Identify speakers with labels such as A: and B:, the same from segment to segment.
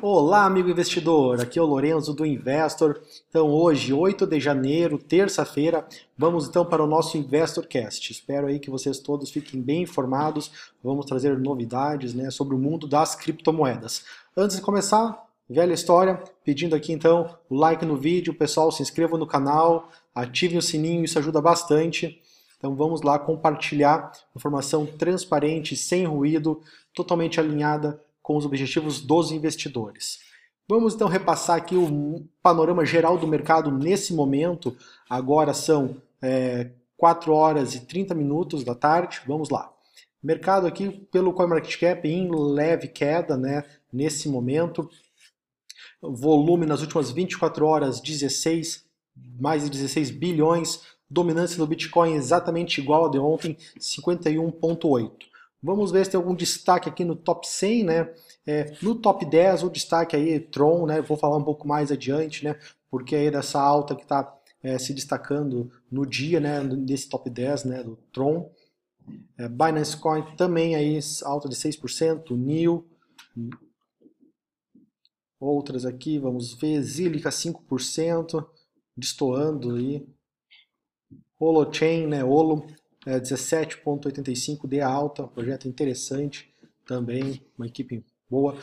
A: Olá, amigo investidor. Aqui é o Lorenzo do Investor. Então, hoje, 8 de janeiro, terça-feira, vamos então para o nosso InvestorCast. Espero aí que vocês todos fiquem bem informados. Vamos trazer novidades, né, sobre o mundo das criptomoedas. Antes de começar, velha história, pedindo aqui então o like no vídeo, pessoal, se inscrevam no canal, ativem o sininho, isso ajuda bastante. Então vamos lá compartilhar informação transparente, sem ruído, totalmente alinhada com os objetivos dos investidores. Vamos então repassar aqui o panorama geral do mercado nesse momento. Agora são é, 4 horas e 30 minutos da tarde. Vamos lá. Mercado aqui pelo CoinMarketCap em leve queda, né? Nesse momento, volume nas últimas 24 horas 16, mais de 16 bilhões, dominância do Bitcoin exatamente igual a de ontem, 51.8. Vamos ver se tem algum destaque aqui no top 100, né? É, no top 10, o destaque aí, Tron, né? Vou falar um pouco mais adiante, né? Porque aí dessa alta que está é, se destacando no dia, né? Nesse top 10, né? Do Tron. É, Binance Coin também aí, alta de 6%. NIO. Outras aqui, vamos ver. Zilica 5%. Destoando aí. Holochain, né? Holo é, 17,85 de alta, projeto interessante também, uma equipe boa.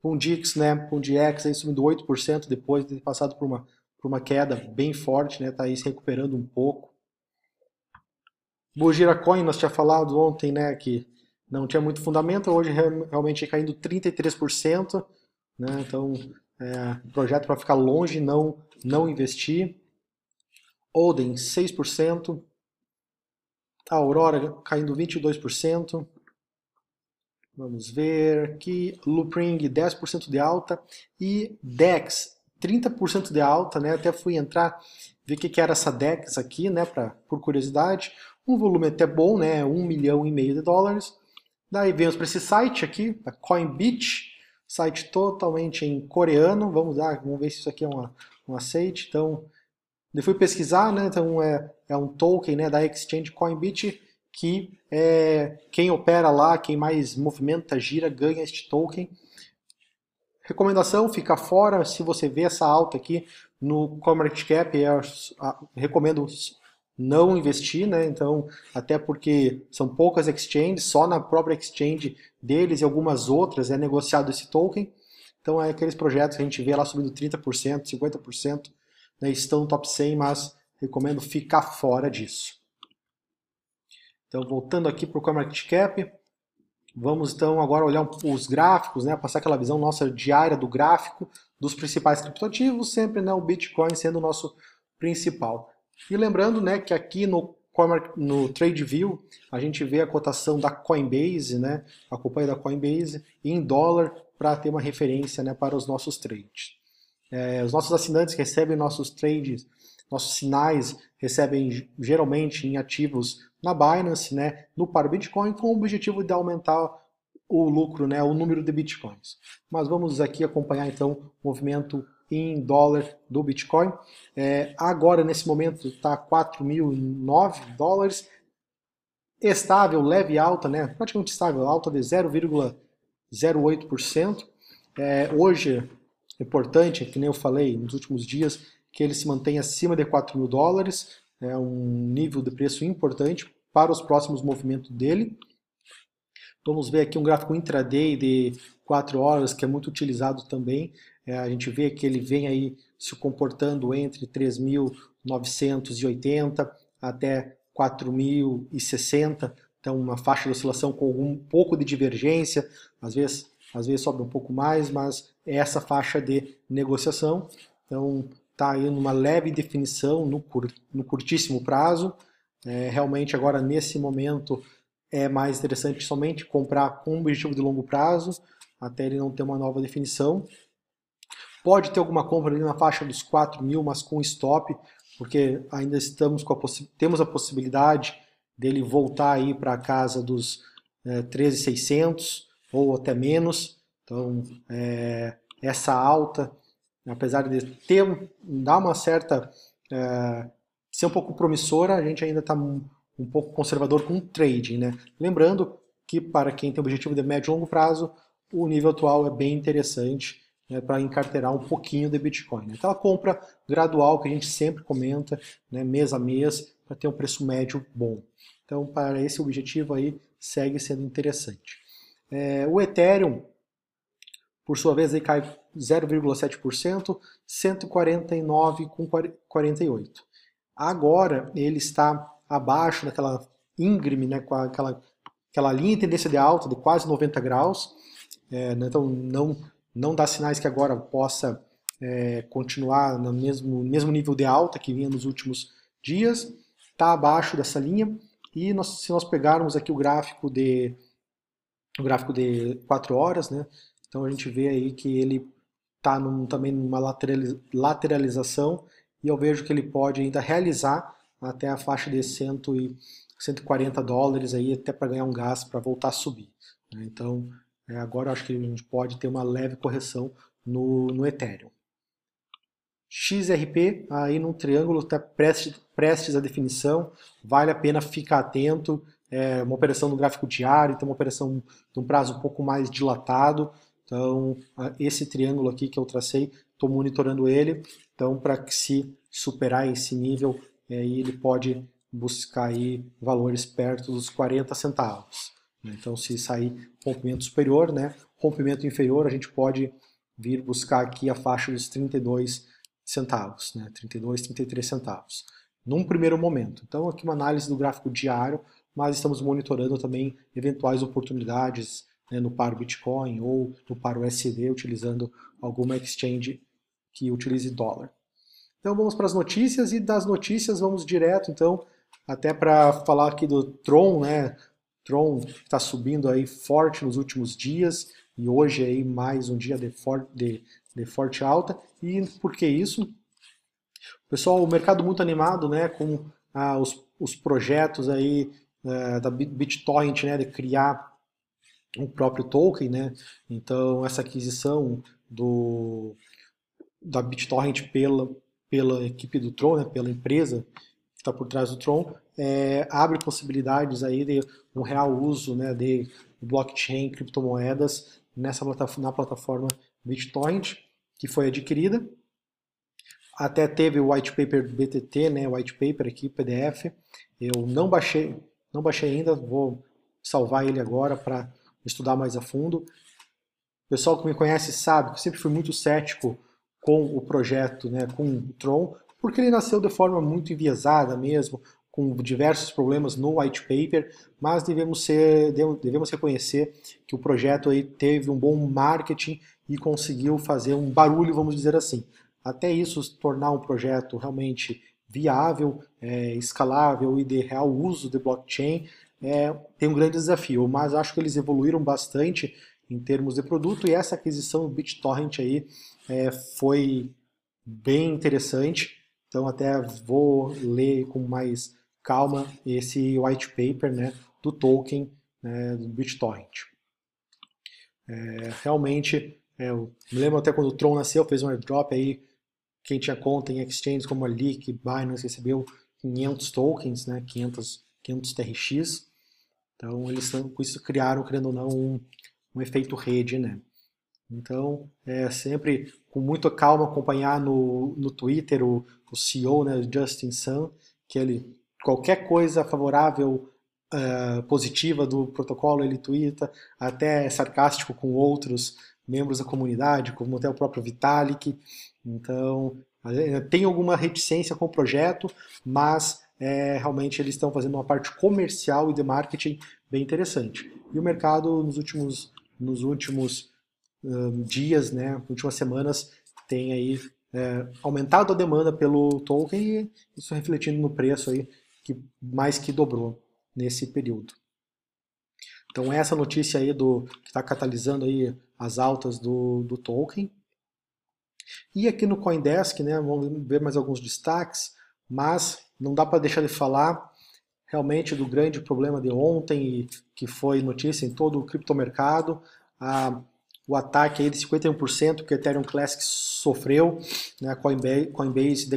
A: Pundix, né, Pundix aí subindo 8% depois de ter passado por uma, por uma queda bem forte, né, tá aí se recuperando um pouco. Bugira Coin, nós tinha falado ontem, né, que não tinha muito fundamento, hoje realmente caindo 33%, né, então é, projeto para ficar longe, não, não investir. Oden 6%, a Aurora caindo 22%. Vamos ver aqui, Loopring 10% de alta e DEX 30% de alta, né? Até fui entrar, ver o que, que era essa DEX aqui, né? Pra, por curiosidade. Um volume até bom, né? 1 milhão e meio de dólares. Daí vemos para esse site aqui, a Coinbit, site totalmente em coreano. Vamos lá, vamos ver se isso aqui é um aceite. Então, eu fui pesquisar, né? Então é, é um token né, da exchange Coinbit que é, quem opera lá, quem mais movimenta, gira, ganha este token. Recomendação, fica fora, se você vê essa alta aqui no CoinMarketCap, eu recomendo não investir, né? Então, até porque são poucas exchanges, só na própria exchange deles e algumas outras é negociado esse token. Então, é aqueles projetos que a gente vê lá subindo 30%, 50%, né, estão no top 100, mas recomendo ficar fora disso. Então, voltando aqui para o CoinMarketCap, vamos então agora olhar os gráficos, né, passar aquela visão nossa diária do gráfico dos principais criptoativos, sempre né, o Bitcoin sendo o nosso principal. E lembrando né, que aqui no, no TradeView a gente vê a cotação da Coinbase, né, a companhia da Coinbase, em dólar para ter uma referência né, para os nossos trades. É, os nossos assinantes recebem nossos trades, nossos sinais, recebem geralmente em ativos na Binance, né, no par Bitcoin, com o objetivo de aumentar o lucro, né, o número de Bitcoins. Mas vamos aqui acompanhar então o movimento em dólar do Bitcoin. É, agora, nesse momento, está 4.009 dólares. Estável, leve alta, né? praticamente estável, alta de 0,08%. É, hoje, importante, que nem eu falei nos últimos dias, que ele se mantém acima de 4 mil dólares, é um nível de preço importante para os próximos movimentos dele. Vamos ver aqui um gráfico intraday de 4 horas, que é muito utilizado também. É, a gente vê que ele vem aí se comportando entre 3.980 até 4.060, então uma faixa de oscilação com um pouco de divergência, às vezes às vezes sobe um pouco mais, mas é essa faixa de negociação. Então está aí numa leve definição no, cur, no curtíssimo prazo. É, realmente agora nesse momento é mais interessante somente comprar com objetivo de longo prazo, até ele não ter uma nova definição. Pode ter alguma compra ali na faixa dos 4 mil, mas com stop, porque ainda estamos com a temos a possibilidade dele voltar aí para a casa dos é, 13,600 ou até menos. Então, é, essa alta, apesar de ter dar uma certa é, ser um pouco promissora, a gente ainda está um, um, pouco conservador com o trading, né? Lembrando que para quem tem objetivo de médio e longo prazo, o nível atual é bem interessante né, para encarteirar um pouquinho de Bitcoin. Né? Aquela compra gradual que a gente sempre comenta, né, mês a mês, para ter um preço médio bom. Então, para esse objetivo aí, segue sendo interessante. É, o Ethereum, por sua vez, aí cai 0,7%, 149,48. Agora ele está abaixo daquela íngreme, né, com aquela, aquela linha de tendência de alta de quase 90 graus. É, né, então não, não dá sinais que agora possa é, continuar no mesmo, mesmo nível de alta que vinha nos últimos dias. Está abaixo dessa linha. E nós, se nós pegarmos aqui o gráfico de o gráfico de 4 horas, né? Então a gente vê aí que ele está num, também numa lateralização e eu vejo que ele pode ainda realizar até a faixa de 100 e 140 dólares aí até para ganhar um gás para voltar a subir. Né? Então é, agora eu acho que a gente pode ter uma leve correção no, no Ethereum. XRP aí num triângulo está prestes, prestes à definição, vale a pena ficar atento, é uma operação no gráfico diário, então uma operação de um prazo um pouco mais dilatado, então esse triângulo aqui que eu tracei, estou monitorando ele, então para que se superar esse nível, é, ele pode buscar aí valores perto dos 40 centavos. Então se sair rompimento superior, né, rompimento inferior, a gente pode vir buscar aqui a faixa dos 32 centavos, né? 32, 33 centavos, num primeiro momento. Então aqui uma análise do gráfico diário, mas estamos monitorando também eventuais oportunidades né, no par Bitcoin ou no par USD, utilizando alguma exchange que utilize dólar. Então vamos para as notícias e das notícias vamos direto então até para falar aqui do Tron, né? Tron está subindo aí forte nos últimos dias e hoje aí mais um dia de, for, de, de forte alta. E por que isso? Pessoal, o mercado muito animado, né, com ah, os, os projetos aí eh, da BitTorrent, né, de criar o próprio token, né? Então essa aquisição do da BitTorrent pela pela equipe do Tron, né, pela empresa que está por trás do Tron, é, abre possibilidades aí de um real uso, né, de blockchain, criptomoedas nessa na plataforma BitTorrent, que foi adquirida. Até teve o white paper do BTT, né, white paper aqui, PDF. Eu não baixei, não baixei ainda, vou salvar ele agora para estudar mais a fundo. O pessoal que me conhece sabe que eu sempre fui muito cético com o projeto, né, com o Tron, porque ele nasceu de forma muito enviesada mesmo, com diversos problemas no white paper, mas devemos, ser, devemos reconhecer que o projeto aí teve um bom marketing e conseguiu fazer um barulho, vamos dizer assim. Até isso tornar um projeto realmente viável, é, escalável e de real uso de blockchain, é, tem um grande desafio, mas acho que eles evoluíram bastante em termos de produto e essa aquisição do BitTorrent aí é, foi bem interessante. Então até vou ler com mais calma esse white paper né, do token né, do BitTorrent. É, realmente, é, eu me lembro até quando o Tron nasceu, fez um airdrop aí, quem tinha conta em exchanges como a Leak, Binance recebeu 500 tokens, né, 500, 500 TRX. Então eles com isso criaram, querendo ou não, um, um efeito rede, né. Então, é sempre com muita calma acompanhar no, no Twitter o, o CEO, né, Justin Sun, que ele qualquer coisa favorável, uh, positiva do protocolo, ele twitta, até é sarcástico com outros membros da comunidade, como até o próprio Vitalik. Então, tem alguma reticência com o projeto, mas é, realmente eles estão fazendo uma parte comercial e de marketing bem interessante. E o mercado nos últimos, nos últimos um, dias, né, últimas semanas, tem aí é, aumentado a demanda pelo token e isso refletindo no preço aí que mais que dobrou nesse período. Então essa notícia aí do que está catalisando aí as altas do, do token. E aqui no CoinDesk, né, vamos ver mais alguns destaques, mas não dá para deixar de falar realmente do grande problema de ontem, que foi notícia em todo o criptomercado, a, o ataque aí de 51% que o Ethereum Classic sofreu, né, a Coinbase, Coinbase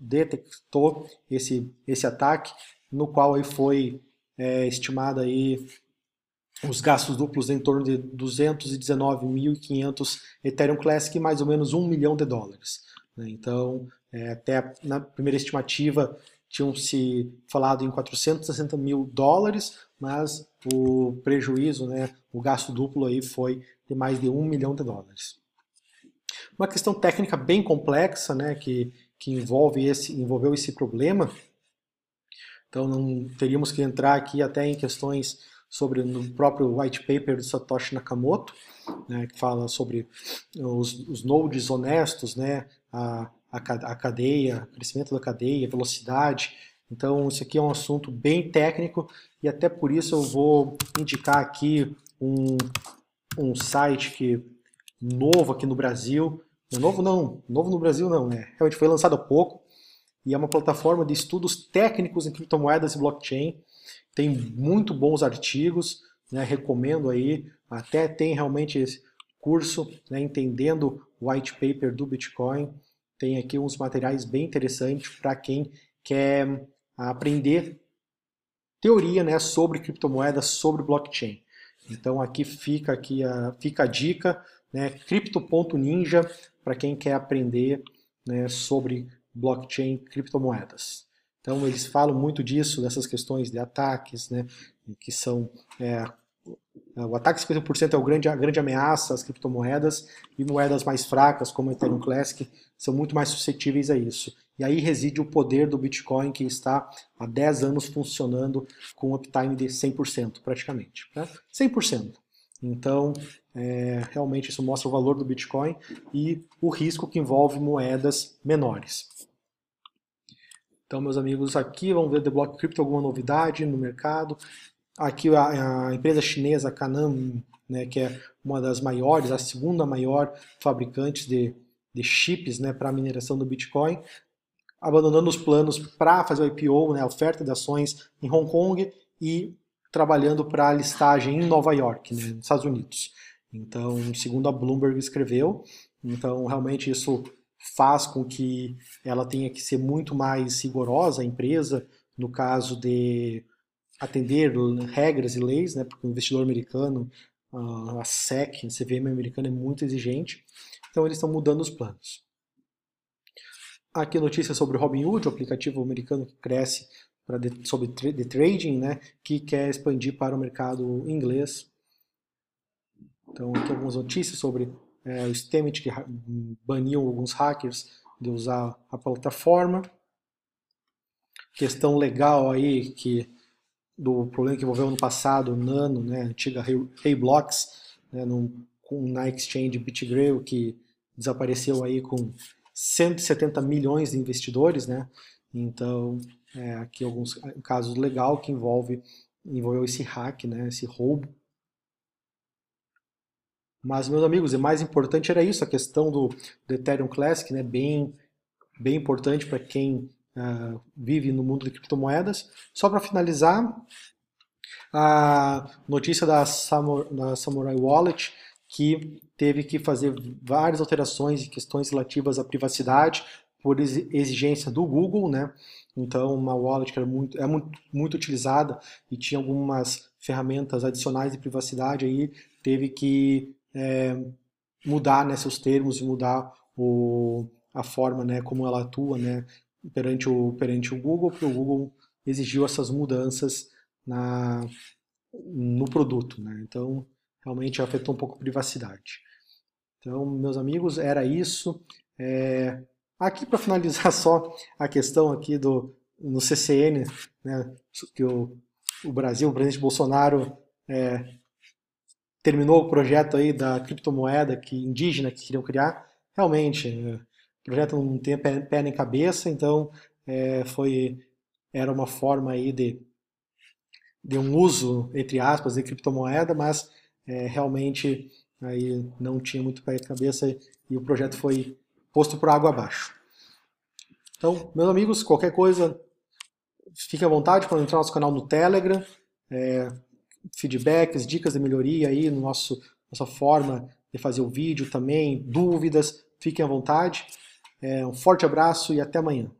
A: detectou esse, esse ataque, no qual aí foi é, estimada aí os gastos duplos em torno de 219.500 Ethereum Classic, mais ou menos 1 milhão de dólares. Né? Então, é, até na primeira estimativa tinham se falado em 460 mil dólares, mas o prejuízo, né, o gasto duplo aí foi de mais de 1 milhão de dólares. Uma questão técnica bem complexa, né, que, que envolve esse, envolveu esse problema, então não teríamos que entrar aqui até em questões sobre no próprio white paper do Satoshi Nakamoto, né, que fala sobre os, os nodes honestos, né, a, a, a cadeia, crescimento da cadeia, velocidade. Então, isso aqui é um assunto bem técnico e até por isso eu vou indicar aqui um, um site que novo aqui no Brasil. Novo não, novo no Brasil não, né? Realmente foi lançado há pouco e é uma plataforma de estudos técnicos em criptomoedas e blockchain tem muito bons artigos, né, recomendo aí, até tem realmente esse curso, né, entendendo o white paper do Bitcoin, tem aqui uns materiais bem interessantes para quem quer aprender teoria né, sobre criptomoedas, sobre blockchain. Então aqui fica, aqui a, fica a dica, né, crypto.ninja, para quem quer aprender né, sobre blockchain criptomoedas. Então eles falam muito disso, dessas questões de ataques, né, que são é, o ataque 50% é o grande, a grande ameaça às criptomoedas e moedas mais fracas, como o Ethereum Classic, são muito mais suscetíveis a isso. E aí reside o poder do Bitcoin, que está há 10 anos funcionando com uptime de 100% praticamente. Né? 100%. Então, é, realmente isso mostra o valor do Bitcoin e o risco que envolve moedas menores. Então, meus amigos, aqui vamos ver The Block Crypto, alguma novidade no mercado. Aqui a, a empresa chinesa Canam, né, que é uma das maiores, a segunda maior fabricante de, de chips né, para mineração do Bitcoin, abandonando os planos para fazer o IPO, né, a oferta de ações em Hong Kong e trabalhando para a listagem em Nova York, né, nos Estados Unidos. Então, segundo a Bloomberg escreveu, então realmente isso faz com que ela tenha que ser muito mais rigorosa, a empresa, no caso de atender regras e leis, né, porque o investidor americano, a SEC, a CVM americana é muito exigente, então eles estão mudando os planos. Aqui notícia sobre Robinhood, o aplicativo americano que cresce para sobre de trading, né, que quer expandir para o mercado inglês. Então aqui algumas notícias sobre é, o Stemmet que baniu alguns hackers de usar a plataforma. Questão legal aí que do problema que envolveu no passado, o Nano, né, antiga Hayblocks, né, num, na exchange BitGrail que desapareceu aí com 170 milhões de investidores, né? Então, é, aqui alguns casos legal que envolve envolveu esse hack, né, esse roubo mas, meus amigos, o mais importante era isso, a questão do, do Ethereum Classic, né, bem, bem importante para quem uh, vive no mundo de criptomoedas. Só para finalizar, a notícia da, Samur, da Samurai Wallet, que teve que fazer várias alterações e questões relativas à privacidade por exigência do Google, né? Então, uma wallet que era muito, é muito, muito utilizada e tinha algumas ferramentas adicionais de privacidade aí, teve que é, mudar né, seus termos e mudar o, a forma né, como ela atua né, perante, o, perante o Google, porque o Google exigiu essas mudanças na, no produto. Né? Então, realmente afetou um pouco a privacidade. Então, meus amigos, era isso. É, aqui para finalizar só a questão aqui do no CCN, né, que o, o Brasil, o presidente Bolsonaro é, terminou o projeto aí da criptomoeda que indígena que queriam criar, realmente é, o projeto não tem pé, pé nem cabeça, então é, foi era uma forma aí de, de um uso entre aspas de criptomoeda, mas é, realmente aí não tinha muito pé cabeça e o projeto foi posto por água abaixo. Então, meus amigos, qualquer coisa, fique à vontade para entrar no nosso canal no Telegram. É, feedbacks, dicas de melhoria aí no nosso nossa forma de fazer o vídeo também, dúvidas, fiquem à vontade. É, um forte abraço e até amanhã.